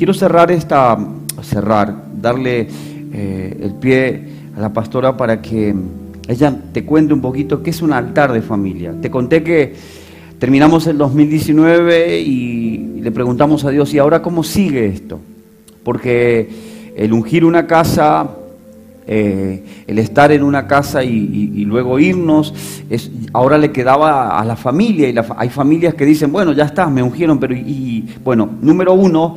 quiero cerrar esta, cerrar, darle eh, el pie a la pastora para que ella te cuente un poquito qué es un altar de familia. Te conté que terminamos el 2019 y le preguntamos a Dios, ¿y ahora cómo sigue esto? Porque el ungir una casa, eh, el estar en una casa y, luego irnos, es, ahora le quedaba a la familia y hay familias que dicen, bueno, ya está, me ungieron, pero y, bueno, número uno,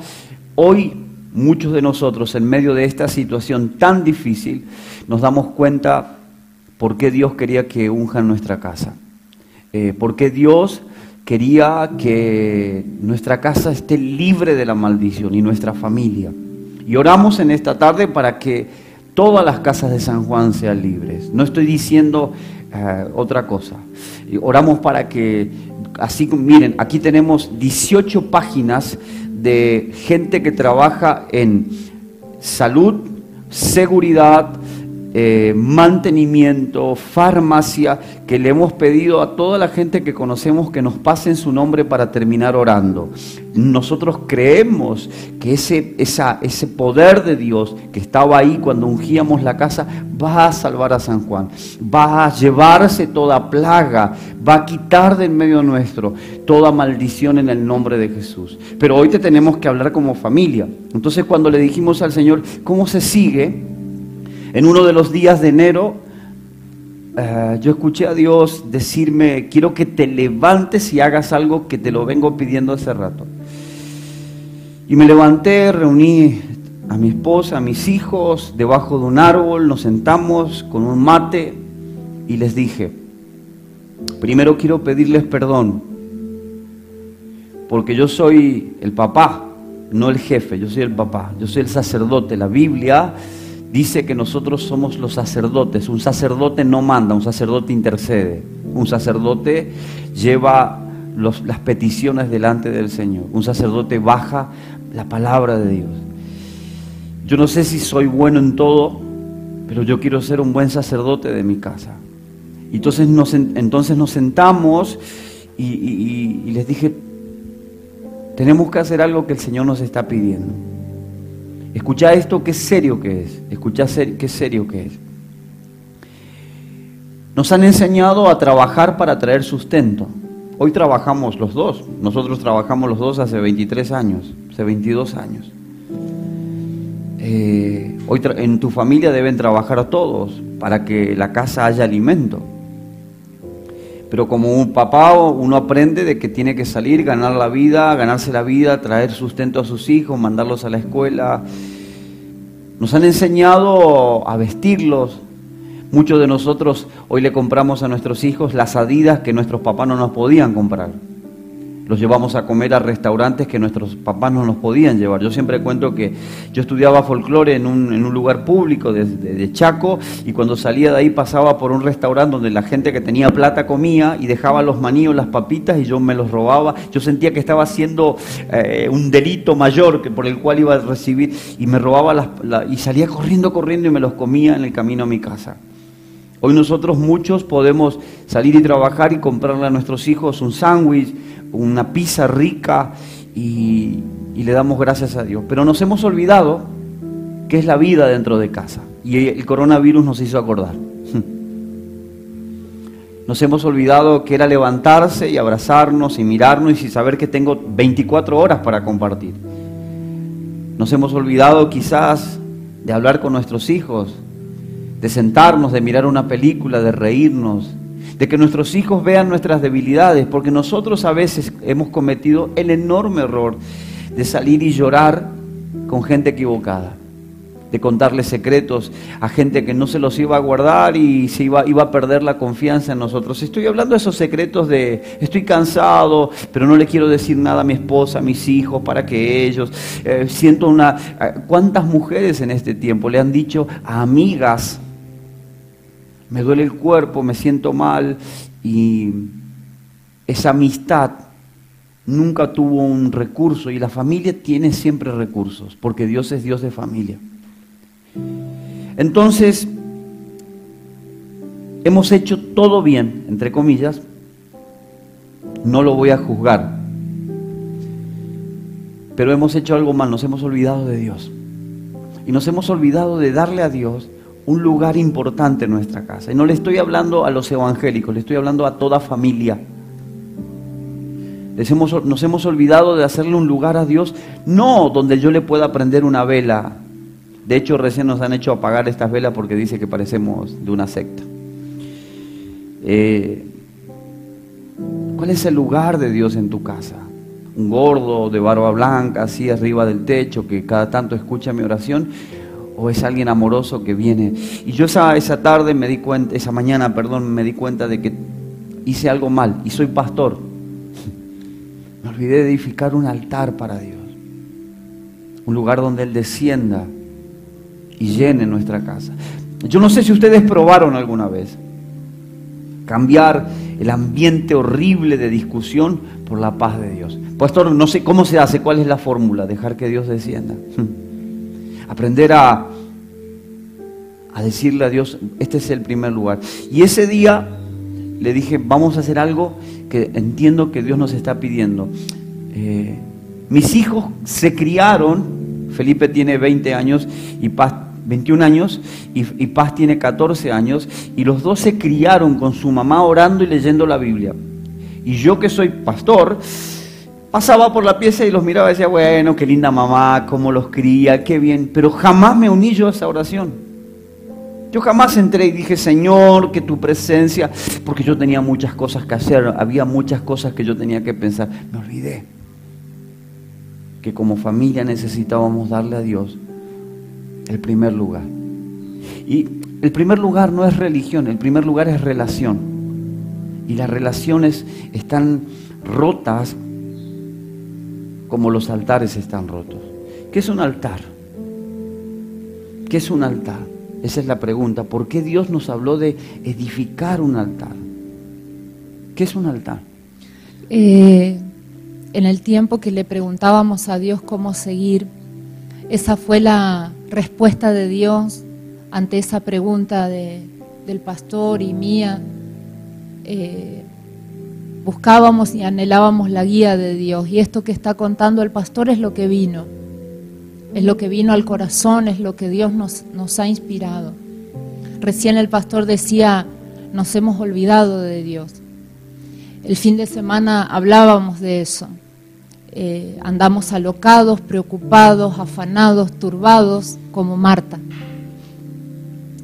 hoy muchos de nosotros en medio de esta situación tan difícil nos damos cuenta por qué Dios quería que unjan nuestra casa, eh, por qué Dios quería que nuestra casa esté libre de la maldición y nuestra familia. Y oramos en esta tarde para que todas las casas de San Juan sean libres. No estoy diciendo eh, otra cosa. Oramos para que, así miren, aquí tenemos 18 páginas de gente que trabaja en salud, seguridad, eh, mantenimiento, farmacia, que le hemos pedido a toda la gente que conocemos que nos pasen su nombre para terminar orando. Nosotros creemos que ese, esa, ese poder de Dios que estaba ahí cuando ungíamos la casa va a salvar a San Juan, va a llevarse toda plaga, va a quitar del medio nuestro toda maldición en el nombre de Jesús. Pero hoy te tenemos que hablar como familia. Entonces cuando le dijimos al Señor, ¿cómo se sigue? En uno de los días de enero, eh, yo escuché a Dios decirme, quiero que te levantes y hagas algo que te lo vengo pidiendo hace rato. Y me levanté, reuní a mi esposa, a mis hijos, debajo de un árbol, nos sentamos con un mate y les dije, primero quiero pedirles perdón, porque yo soy el papá, no el jefe, yo soy el papá, yo soy el sacerdote. La Biblia dice que nosotros somos los sacerdotes. Un sacerdote no manda, un sacerdote intercede. Un sacerdote lleva las peticiones delante del Señor. Un sacerdote baja la palabra de Dios. Yo no sé si soy bueno en todo, pero yo quiero ser un buen sacerdote de mi casa. Entonces nos, entonces nos sentamos y les dije, tenemos que hacer algo que el Señor nos está pidiendo. Escucha esto, qué serio que es. Escucha qué serio que es. Nos han enseñado a trabajar para traer sustento. Hoy trabajamos los dos. Nosotros trabajamos los dos hace 23 años, hace 22 años. Eh, hoy en tu familia deben trabajar todos para que la casa haya alimento. Pero como un papá uno aprende de que tiene que salir, ganar la vida, ganarse la vida, traer sustento a sus hijos, mandarlos a la escuela. Nos han enseñado a vestirlos. Muchos de nosotros hoy le compramos a nuestros hijos las adidas que nuestros papás no nos podían comprar los llevamos a comer a restaurantes que nuestros papás no nos podían llevar. Yo siempre cuento que yo estudiaba folclore en un, en un lugar público de, Chaco y cuando salía de ahí pasaba por un restaurante donde la gente que tenía plata comía y dejaba los maníos, las papitas y yo me los robaba. Yo sentía que estaba haciendo eh, un delito mayor que por el cual iba a recibir y me robaba las, y salía corriendo, corriendo y me los comía en el camino a mi casa. Hoy nosotros muchos podemos salir y trabajar y comprarle a nuestros hijos un sándwich, una pizza rica y, le damos gracias a Dios. Pero nos hemos olvidado que es la vida dentro de casa. Y el coronavirus nos hizo acordar. Nos hemos olvidado que era levantarse y abrazarnos y mirarnos y saber que tengo 24 horas para compartir. Nos hemos olvidado quizás de hablar con nuestros hijos, de sentarnos, de mirar una película, de reírnos, de que nuestros hijos vean nuestras debilidades, porque nosotros a veces hemos cometido el enorme error de salir y llorar con gente equivocada, de contarles secretos a gente que no se los iba a guardar y se iba, iba a perder la confianza en nosotros. Estoy hablando de esos secretos de estoy cansado, pero no le quiero decir nada a mi esposa, a mis hijos, para que ellos eh, siento una... Eh, ¿Cuántas mujeres en este tiempo le han dicho a amigas, me duele el cuerpo, me siento mal y esa amistad nunca tuvo un recurso y la familia tiene siempre recursos porque Dios es Dios de familia. Entonces, hemos hecho todo bien, entre comillas, no lo voy a juzgar. pero hemos hecho algo mal, nos hemos olvidado de Dios. Y nos hemos olvidado de darle a Dios un lugar importante en nuestra casa. Y no le estoy hablando a los evangélicos, le estoy hablando a toda familia. nos hemos olvidado de hacerle un lugar a Dios, no donde yo le pueda prender una vela. De hecho, recién nos han hecho apagar estas velas porque dice que parecemos de una secta. Eh, ¿Cuál es el lugar de Dios en tu casa? Un gordo de barba blanca, así arriba del techo, que cada tanto escucha mi oración o es alguien amoroso que viene. Y yo esa, esa tarde me di cuenta, esa mañana, perdón, me di cuenta de que hice algo mal y soy pastor. Me olvidé de edificar un altar para Dios. Un lugar donde Él descienda y llene nuestra casa. Yo no sé si ustedes probaron alguna vez cambiar el ambiente horrible de discusión por la paz de Dios. Pastor, no sé cómo se hace, cuál es la fórmula, dejar que Dios descienda. Aprender a, a decirle a Dios, este es el primer lugar. Y ese día le dije, vamos a hacer algo que entiendo que Dios nos está pidiendo. Eh, mis hijos se criaron, Felipe tiene 20 años y Paz 21 años y, y, Paz tiene 14 años y los dos se criaron con su mamá orando y leyendo la Biblia. Y yo que soy pastor, pasaba por la pieza y los miraba y decía, bueno, qué linda mamá, cómo los cría, qué bien. Pero jamás me uní yo a esa oración. Yo jamás entré y dije, Señor, que tu presencia, porque yo tenía muchas cosas que hacer, había muchas cosas que yo tenía que pensar. Me olvidé que como familia necesitábamos darle a Dios el primer lugar. Y el primer lugar no es religión, el primer lugar es relación. Y las relaciones están rotas como los altares están rotos. ¿Qué es un altar? ¿Qué es un altar? Esa es la pregunta. ¿Por qué Dios nos habló de edificar un altar? ¿Qué es un altar? Eh, en el tiempo que le preguntábamos a Dios cómo seguir, esa fue la respuesta de Dios ante esa pregunta del pastor y mía. Eh, buscábamos y anhelábamos la guía de Dios. Y esto que está contando el pastor es lo que vino. Es lo que vino al corazón, es lo que Dios nos, ha inspirado. Recién el pastor decía, nos hemos olvidado de Dios. El fin de semana hablábamos de eso. Eh, andamos alocados, preocupados, afanados, turbados, como Marta.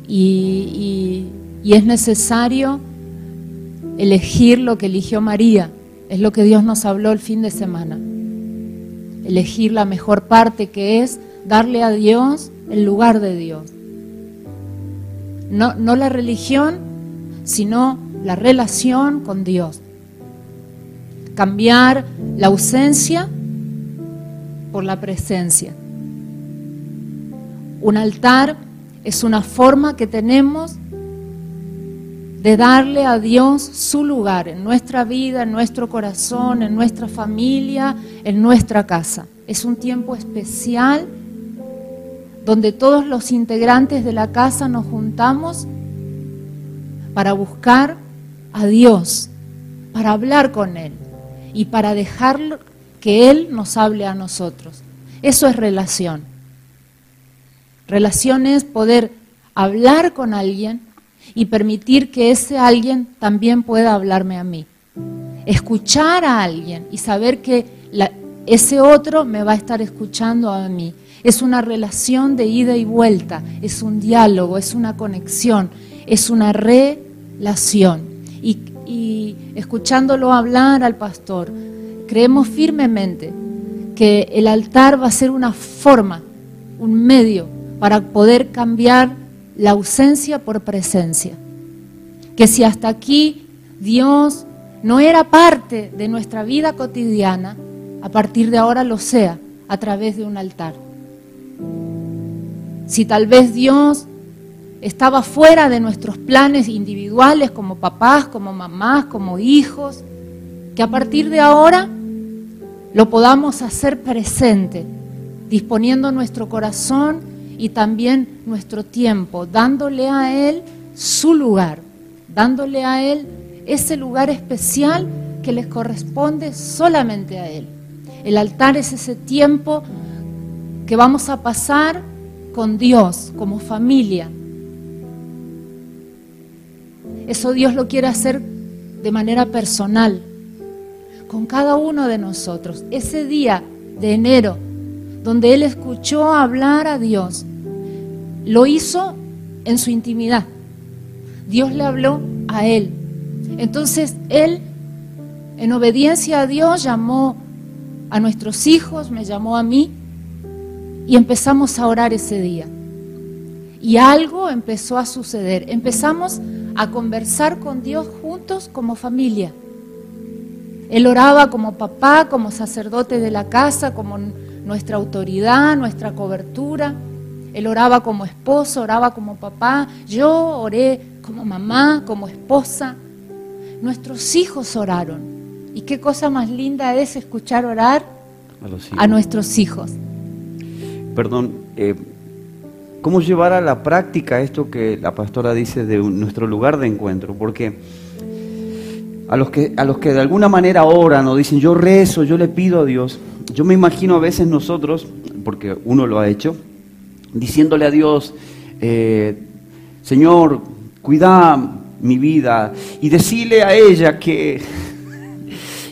y es necesario elegir lo que eligió María. Es lo que Dios nos habló el fin de semana. Elegir la mejor parte que es darle a Dios el lugar de Dios. No, no la religión, sino la relación con Dios. Cambiar la ausencia por la presencia. Un altar es una forma que tenemos de darle a Dios su lugar en nuestra vida, en nuestro corazón, en nuestra familia, en nuestra casa. Es un tiempo especial donde todos los integrantes de la casa nos juntamos para buscar a Dios, para hablar con Él y para dejar que Él nos hable a nosotros. Eso es relación. Relación es poder hablar con alguien y permitir que ese alguien también pueda hablarme a mí. Escuchar a alguien y saber que ese otro me va a estar escuchando a mí. Es una relación de ida y vuelta, es un diálogo, es una conexión, es una relación. Y, escuchándolo hablar al pastor, creemos firmemente que el altar va a ser una forma, un medio para poder cambiar la ausencia por presencia. Que si hasta aquí Dios no era parte de nuestra vida cotidiana, a partir de ahora lo sea a través de un altar. Si tal vez Dios estaba fuera de nuestros planes individuales como papás, como mamás, como hijos, que a partir de ahora lo podamos hacer presente, disponiendo nuestro corazón y también nuestro tiempo, dándole a Él su lugar, dándole a Él ese lugar especial que les corresponde solamente a Él. El altar es ese tiempo que vamos a pasar con Dios como familia. Eso Dios lo quiere hacer de manera personal, con cada uno de nosotros. Ese día de enero, donde Él escuchó hablar a Dios, lo hizo en su intimidad. Dios le habló a Él. Entonces Él, en obediencia a Dios, llamó a nuestros hijos, me llamó a mí, y empezamos a orar ese día. Y algo empezó a suceder. Empezamos a conversar con Dios juntos como familia. Él oraba como papá, como sacerdote de la casa, como nuestra autoridad, nuestra cobertura. Él oraba como esposo, oraba como papá. Yo oré como mamá, como esposa. Nuestros hijos oraron. Y qué cosa más linda es escuchar orar a, nuestros hijos. Perdón, eh, ¿cómo llevar a la práctica esto que la pastora dice de nuestro lugar de encuentro? Porque a los, que, a los que de alguna manera oran o dicen yo rezo, yo le pido a Dios, yo me imagino a veces nosotros, porque uno lo ha hecho, diciéndole a Dios, eh, Señor, cuida mi vida y decirle a ella que...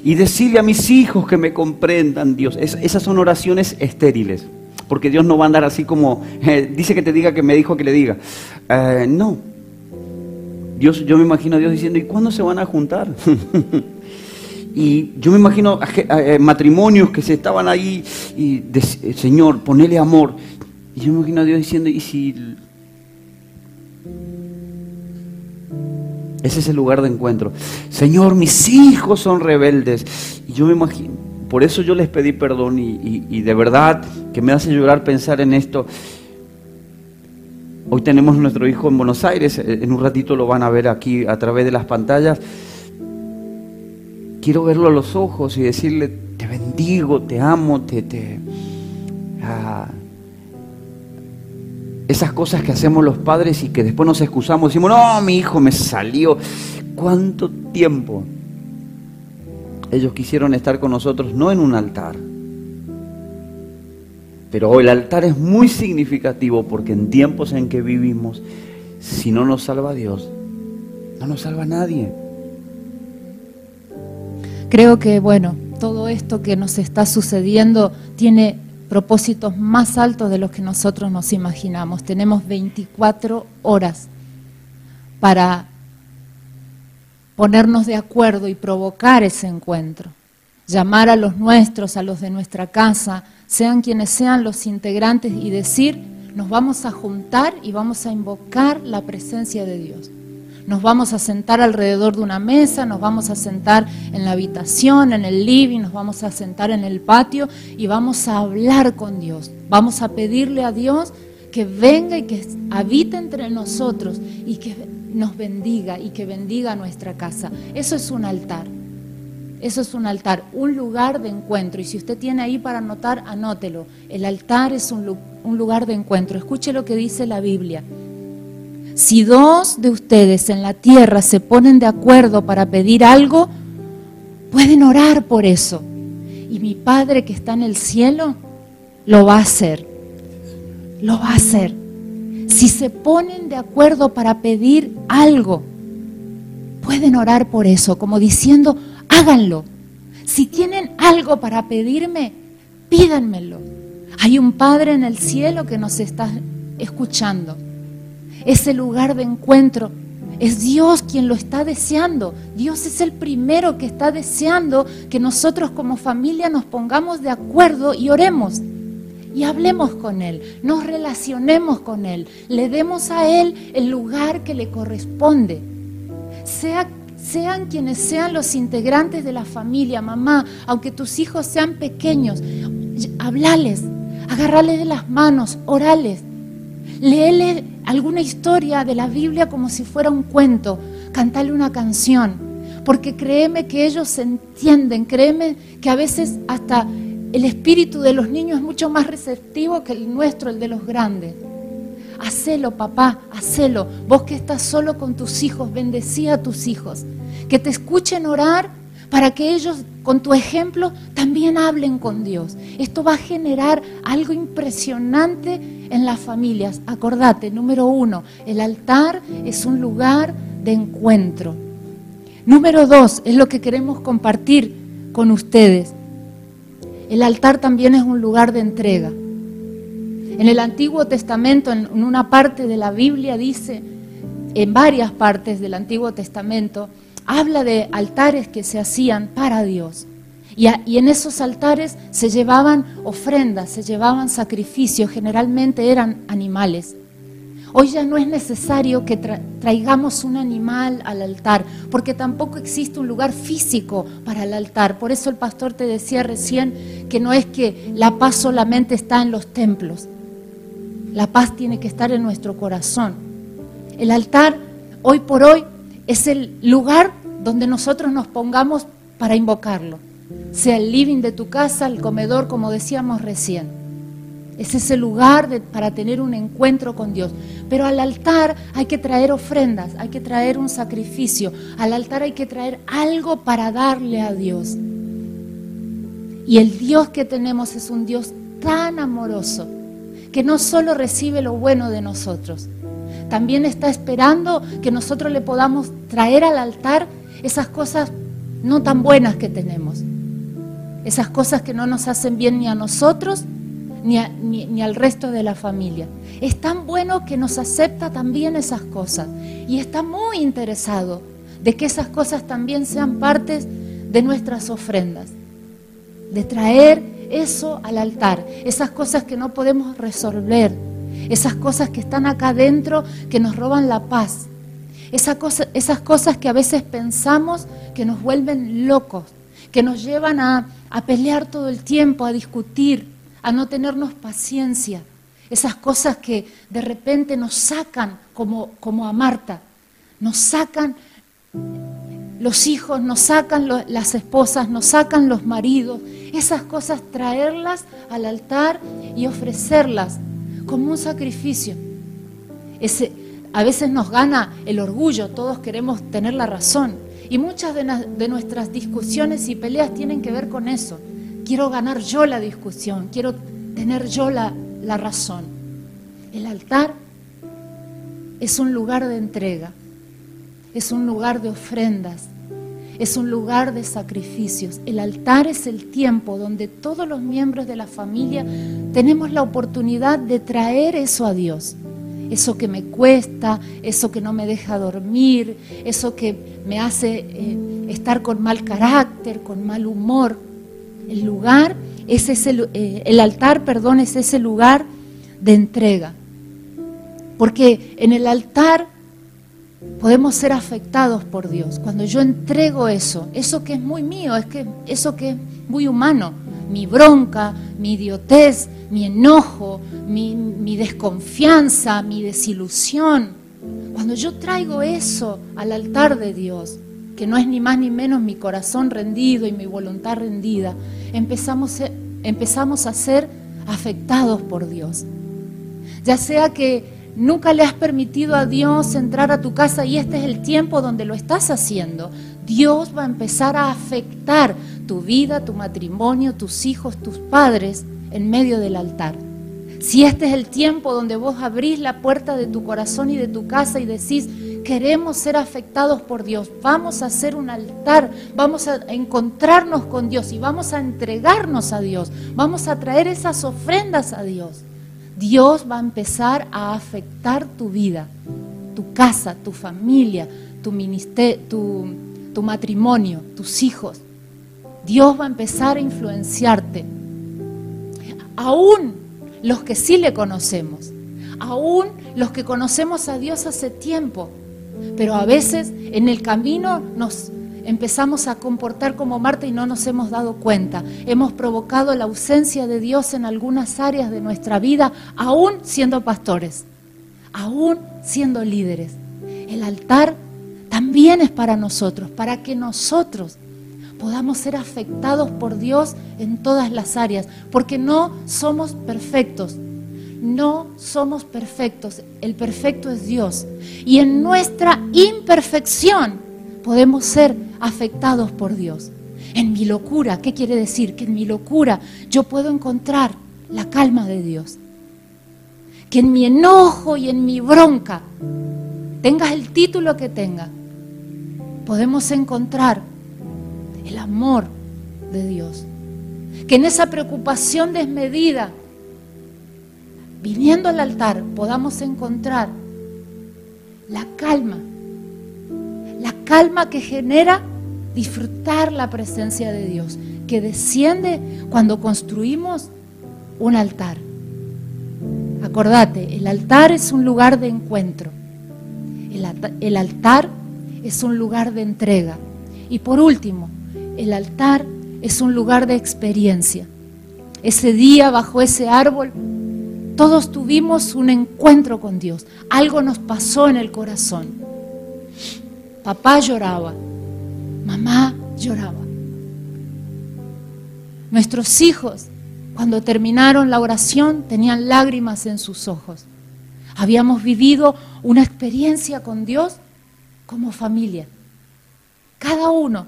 Y decirle a mis hijos que me comprendan, Dios. esas son oraciones estériles porque Dios no va a andar así como, eh, dice que te diga que me dijo que le diga. Eh, no. Dios, yo me imagino a Dios diciendo, ¿y cuándo se van a juntar? y yo me imagino matrimonios que se estaban ahí y, Señor, ponele amor. Y yo me imagino a Dios diciendo, ¿y si Ese es el lugar de encuentro. Señor, mis hijos son rebeldes. Y yo me imagino, por eso yo les pedí perdón y, de verdad que me hace llorar pensar en esto. Hoy tenemos nuestro hijo en Buenos Aires, eh, en un ratito lo van a ver aquí a través de las pantallas. Quiero verlo a los ojos y decirle, te bendigo, te amo, te... te ah, esas cosas que hacemos los padres y que después nos excusamos, decimos, no, mi hijo me salió. ¿Cuánto tiempo ellos quisieron estar con nosotros, no en un altar? Pero el altar es muy significativo porque en tiempos en que vivimos, si no nos salva Dios, no nos salva nadie. Creo que, bueno, todo esto que nos está sucediendo tiene propósitos más altos de los que nosotros nos imaginamos. Tenemos 24 horas para ponernos de acuerdo y provocar ese encuentro. Llamar a los nuestros, a los de nuestra casa, sean quienes sean los integrantes y decir, nos vamos a juntar y vamos a invocar la presencia de Dios nos vamos a sentar alrededor de una mesa, nos vamos a sentar en la habitación, en el living, nos vamos a sentar en el patio y vamos a hablar con Dios. Vamos a pedirle a Dios que venga y que habite entre nosotros y que nos bendiga y que bendiga nuestra casa. Eso es un altar. Eso es un altar, un lugar de encuentro. Y si usted tiene ahí para anotar, anótelo. El altar es un, un lugar de encuentro. Escuche lo que dice la Biblia. Si dos de ustedes en la tierra se ponen de acuerdo para pedir algo, pueden orar por eso. Y mi Padre que está en el cielo lo va a hacer. Lo va a hacer. Si se ponen de acuerdo para pedir algo, pueden orar por eso, como diciendo, háganlo. Si tienen algo para pedirme, pídanmelo. Hay un Padre en el cielo que nos está escuchando ese lugar de encuentro. Es Dios quien lo está deseando. Dios es el primero que está deseando que nosotros como familia nos pongamos de acuerdo y oremos. Y hablemos con Él, nos relacionemos con Él, le demos a Él el lugar que le corresponde. sean quienes sean los integrantes de la familia, mamá, aunque tus hijos sean pequeños, hablales, agarrales de las manos, orales, léele alguna historia de la Biblia como si fuera un cuento, cantale una canción, porque créeme que ellos entienden, créeme que a veces hasta el espíritu de los niños es mucho más receptivo que el nuestro, el de los grandes. Hacelo, papá, hacelo. Vos que estás solo con tus hijos, bendecí a tus hijos. Que te escuchen orar para que ellos con tu ejemplo también hablen con Dios. Esto va a generar algo impresionante en las familias. Acordate, número uno, el altar es un lugar de encuentro. Número dos, es lo que queremos compartir con ustedes. El altar también es un lugar de entrega. En el Antiguo Testamento, en una parte de la Biblia dice, en varias partes del Antiguo Testamento, habla de altares que se hacían para Dios. Y, en esos altares se llevaban ofrendas, se llevaban sacrificios, generalmente eran animales. Hoy ya no es necesario que traigamos un animal al altar, porque tampoco existe un lugar físico para el altar. Por eso el pastor te decía recién que no es que la paz solamente está en los templos. La paz tiene que estar en nuestro corazón. El altar, hoy por hoy, es el lugar donde nosotros nos pongamos para invocarlo. Sea el living de tu casa, el comedor, como decíamos recién. Es ese lugar para tener un encuentro con Dios. Pero al altar hay que traer ofrendas, hay que traer un sacrificio. Al altar hay que traer algo para darle a Dios. Y el Dios que tenemos es un Dios tan amoroso que no solo recibe lo bueno de nosotros, también está esperando que nosotros le podamos traer al altar esas cosas no tan buenas que tenemos, esas cosas que no nos hacen bien ni a nosotros ni, ni, al resto de la familia. Es tan bueno que nos acepta también esas cosas. Y está muy interesado de que esas cosas también sean partes de nuestras ofrendas, de traer eso al altar, esas cosas que no podemos resolver, esas cosas que están acá adentro que nos roban la paz, esas cosas que a veces pensamos que nos vuelven locos, que nos llevan a, a pelear todo el tiempo, a discutir, a no tenernos paciencia, esas cosas que de repente nos sacan como, como a Marta, nos sacan los hijos, nos sacan las esposas, nos sacan los maridos, esas cosas traerlas al altar y ofrecerlas como un sacrificio. Ese, a veces nos gana el orgullo, todos queremos tener la razón. Y muchas de, nuestras discusiones y peleas tienen que ver con eso. Quiero ganar yo la discusión, quiero tener yo la, la razón. El altar es un lugar de entrega, es un lugar de ofrendas, es un lugar de sacrificios. El altar es el tiempo donde todos los miembros de la familia tenemos la oportunidad de traer eso a Dios. Eso que me cuesta, eso que no me deja dormir, eso que me hace eh, estar con mal carácter, con mal humor. El lugar es ese, eh, el altar, perdón, es ese lugar de entrega. Porque en el altar podemos ser afectados por Dios. Cuando yo entrego eso, eso que es muy mío, es que eso que es muy humano, mi bronca, mi idiotez, mi enojo, mi, desconfianza, mi desilusión. Cuando yo traigo eso al altar de Dios, que no es ni más ni menos mi corazón rendido y mi voluntad rendida, empezamos, empezamos a ser afectados por Dios. Ya sea que Nunca le has permitido a Dios entrar a tu casa y este es el tiempo donde lo estás haciendo. Dios va a empezar a afectar tu vida, tu matrimonio, tus hijos, tus padres en medio del altar. Si este es el tiempo donde vos abrís la puerta de tu corazón y de tu casa y decís, queremos ser afectados por Dios, vamos a hacer un altar, vamos a encontrarnos con Dios y vamos a entregarnos a Dios, vamos a traer esas ofrendas a Dios. Dios va a empezar a afectar tu vida, tu casa, tu familia, tu, tu, matrimonio, tus hijos. Dios va a empezar a influenciarte. Aún los que sí le conocemos, aún los que conocemos a Dios hace tiempo, pero a veces en el camino nos empezamos a comportar como Marta y no nos hemos dado cuenta. Hemos provocado la ausencia de Dios en algunas áreas de nuestra vida, aún siendo pastores, aún siendo líderes. El altar también es para nosotros, para que nosotros podamos ser afectados por Dios en todas las áreas, porque no somos perfectos. No somos perfectos, el perfecto es Dios. Y en nuestra imperfección podemos ser afectados por Dios. En mi locura, ¿qué quiere decir? Que en mi locura yo puedo encontrar la calma de Dios. Que en mi enojo y en mi bronca, tengas el título que tenga, podemos encontrar el amor de Dios. Que en esa preocupación desmedida, viniendo al altar, podamos encontrar la calma, la calma que genera disfrutar la presencia de Dios, que desciende cuando construimos un altar. Acordate, el altar es un lugar de encuentro. El, altar es un lugar de entrega. Y por último, el altar es un lugar de experiencia. Ese día bajo ese árbol, todos tuvimos un encuentro con Dios. Algo nos pasó en el corazón. Papá lloraba, mamá lloraba. Nuestros hijos, cuando terminaron la oración, tenían lágrimas en sus ojos. Habíamos vivido una experiencia con Dios como familia. Cada uno,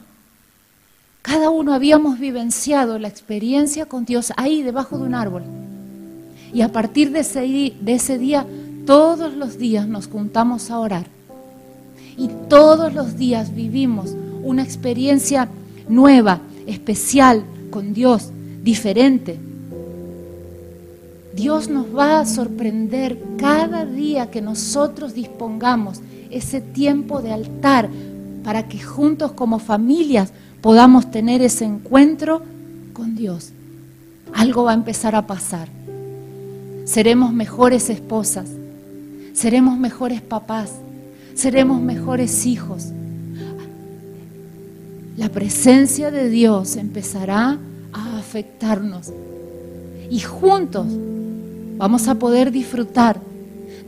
cada uno habíamos vivenciado la experiencia con Dios ahí debajo de un árbol. Y a partir de ese, de ese día, todos los días nos juntamos a orar. Y todos los días vivimos una experiencia nueva, especial, con Dios, diferente. Dios nos va a sorprender cada día que nosotros dispongamos ese tiempo de altar para que juntos como familias podamos tener ese encuentro con Dios. Algo va a empezar a pasar. Seremos mejores esposas, seremos mejores papás, seremos mejores hijos. La presencia de Dios empezará a afectarnos y juntos vamos a poder disfrutar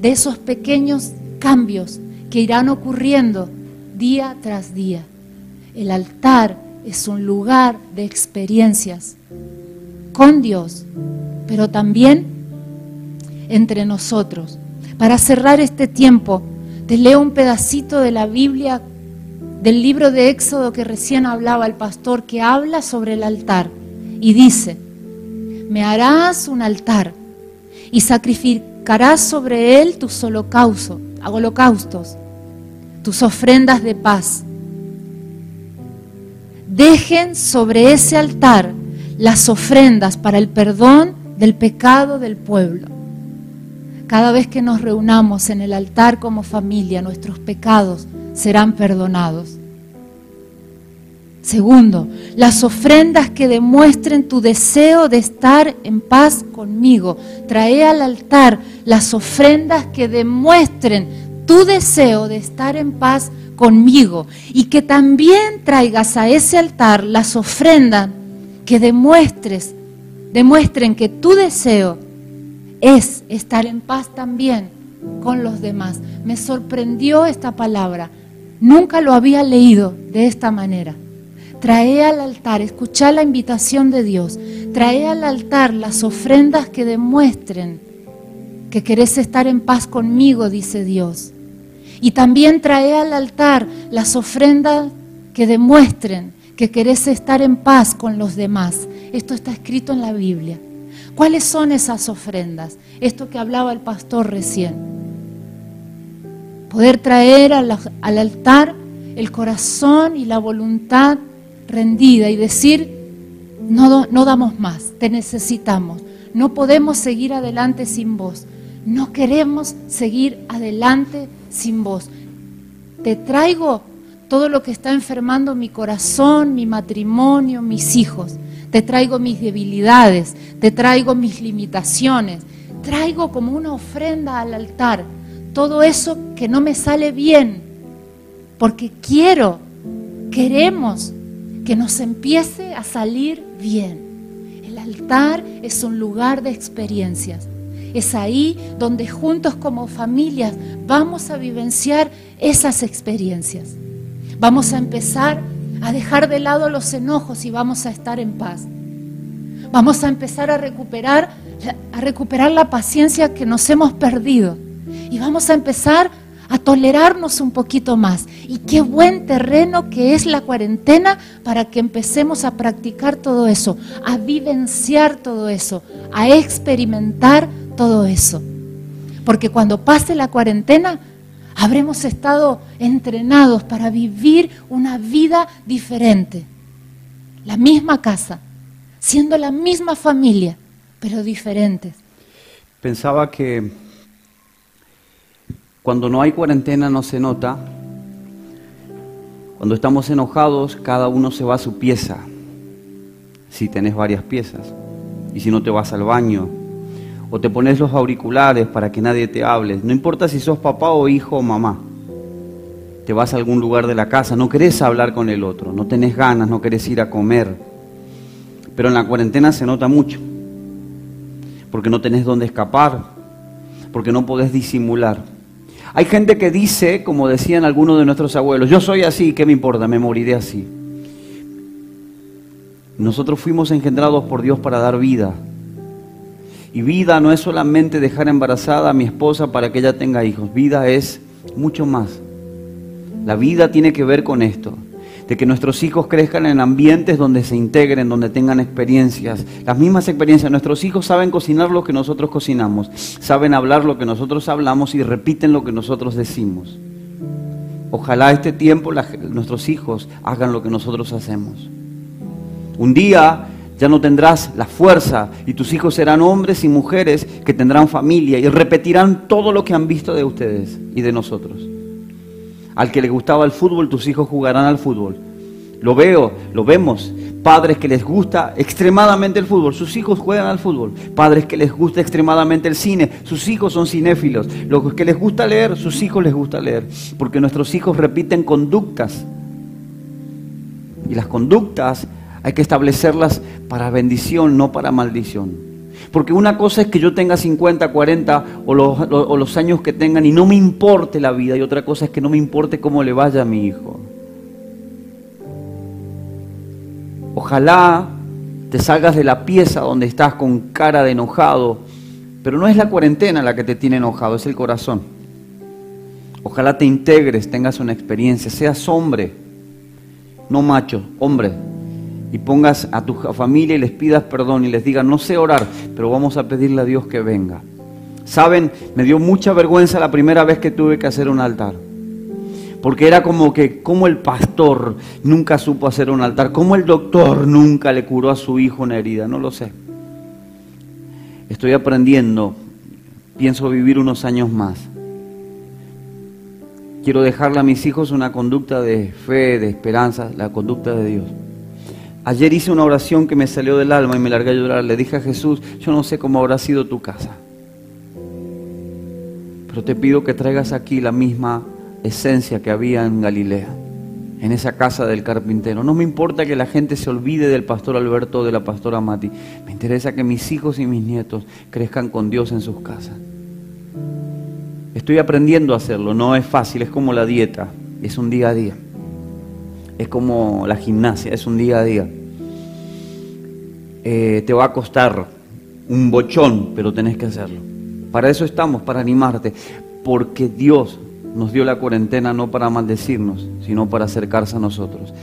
de esos pequeños cambios que irán ocurriendo día tras día. El altar es un lugar de experiencias con Dios, pero también entre nosotros. Para cerrar este tiempo, te leo un pedacito de la Biblia, del libro de Éxodo que recién hablaba el pastor, que habla sobre el altar y dice, me harás un altar y sacrificarás sobre él tus holocaustos, holocaustos, tus ofrendas de paz. Dejen sobre ese altar las ofrendas para el perdón del pecado del pueblo. Cada vez que nos reunamos en el altar como familia, nuestros pecados serán perdonados. Segundo, las ofrendas que demuestren tu deseo de estar en paz conmigo. Trae al altar las ofrendas que demuestren tu deseo de estar en paz conmigo. Y que también traigas a ese altar las ofrendas que demuestres, demuestren que tu deseo es estar en paz también con los demás. Me sorprendió esta palabra. Nunca lo había leído de esta manera. Trae al altar, escucha la invitación de Dios. Trae al altar las ofrendas que demuestren que querés estar en paz conmigo, dice Dios. Y también trae al altar las ofrendas que demuestren que querés estar en paz con los demás. Esto está escrito en la Biblia. ¿Cuáles son esas ofrendas? Esto que hablaba el pastor recién. Poder traer al, al altar el corazón y la voluntad rendida y decir, no, no damos más, te necesitamos, no podemos seguir adelante sin vos, no queremos seguir adelante sin vos. Te traigo todo lo que está enfermando mi corazón, mi matrimonio, mis hijos. Te traigo mis debilidades, te traigo mis limitaciones. Traigo como una ofrenda al altar todo eso que no me sale bien, porque quiero, queremos que nos empiece a salir bien. El altar es un lugar de experiencias. Es ahí donde juntos como familias vamos a vivenciar esas experiencias. Vamos a empezar a dejar de lado los enojos y vamos a estar en paz. Vamos a empezar a recuperar, a recuperar la paciencia que nos hemos perdido. Y vamos a empezar a tolerarnos un poquito más. Y qué buen terreno que es la cuarentena para que empecemos a practicar todo eso, a vivenciar todo eso, a experimentar todo eso. Porque cuando pase la cuarentena, habremos estado entrenados para vivir una vida diferente. La misma casa, siendo la misma familia, pero diferentes. Pensaba que cuando no hay cuarentena no se nota. Cuando estamos enojados, cada uno se va a su pieza. Si tenés varias piezas. Y si no te vas al baño. O te pones los auriculares para que nadie te hable. No importa si sos papá o hijo o mamá. Te vas a algún lugar de la casa. No querés hablar con el otro. No tenés ganas, no querés ir a comer. Pero en la cuarentena se nota mucho. Porque no tenés dónde escapar. Porque no podés disimular. Hay gente que dice, como decían algunos de nuestros abuelos, yo soy así, ¿qué me importa? Me moriré así. Nosotros fuimos engendrados por Dios para dar vida. Y vida no es solamente dejar embarazada a mi esposa para que ella tenga hijos. Vida es mucho más. La vida tiene que ver con esto de que nuestros hijos crezcan en ambientes donde se integren, donde tengan experiencias, las mismas experiencias. Nuestros hijos saben cocinar lo que nosotros cocinamos, saben hablar lo que nosotros hablamos y repiten lo que nosotros decimos. Ojalá este tiempo nuestros hijos hagan lo que nosotros hacemos. Un día ya no tendrás la fuerza y tus hijos serán hombres y mujeres que tendrán familia y repetirán todo lo que han visto de ustedes y de nosotros. Al que le gustaba el fútbol, tus hijos jugarán al fútbol. Lo veo, lo vemos. Padres que les gusta extremadamente el fútbol, sus hijos juegan al fútbol. Padres que les gusta extremadamente el cine, sus hijos son cinéfilos. Los que les gusta leer, sus hijos les gusta leer. Porque nuestros hijos repiten conductas. Y las conductas hay que establecerlas para bendición, no para maldición. Porque una cosa es que yo tenga 50, 40 o los, años que tengan y no me importe la vida. Y otra cosa es que no me importe cómo le vaya a mi hijo. Ojalá te salgas de la pieza donde estás con cara de enojado. Pero no es la cuarentena la que te tiene enojado, es el corazón. Ojalá te integres, tengas una experiencia, seas hombre, no macho, hombre, y pongas a tu familia y les pidas perdón y les digas, no sé orar, pero vamos a pedirle a Dios que venga. Saben, me dio mucha vergüenza la primera vez que tuve que hacer un altar. Porque era como que, como el pastor nunca supo hacer un altar, como el doctor nunca le curó a su hijo una herida, no lo sé. Estoy aprendiendo, pienso vivir unos años más. Quiero dejarle a mis hijos una conducta de fe, de esperanza, la conducta de Dios. Ayer hice una oración que me salió del alma y me largué a llorar. Le dije a Jesús, yo no sé cómo habrá sido tu casa, pero te pido que traigas aquí la misma esencia que había en Galilea, en esa casa del carpintero. No me importa que la gente se olvide del pastor Alberto o de la pastora Mati. Me interesa que mis hijos y mis nietos crezcan con Dios en sus casas. Estoy aprendiendo a hacerlo, no es fácil, es como la dieta, es un día a día es como la gimnasia, es un día a día. Eh, te va a costar un bochón, pero tenés que hacerlo. Para eso estamos, para animarte, porque Dios nos dio la cuarentena no para maldecirnos, sino para acercarse a nosotros.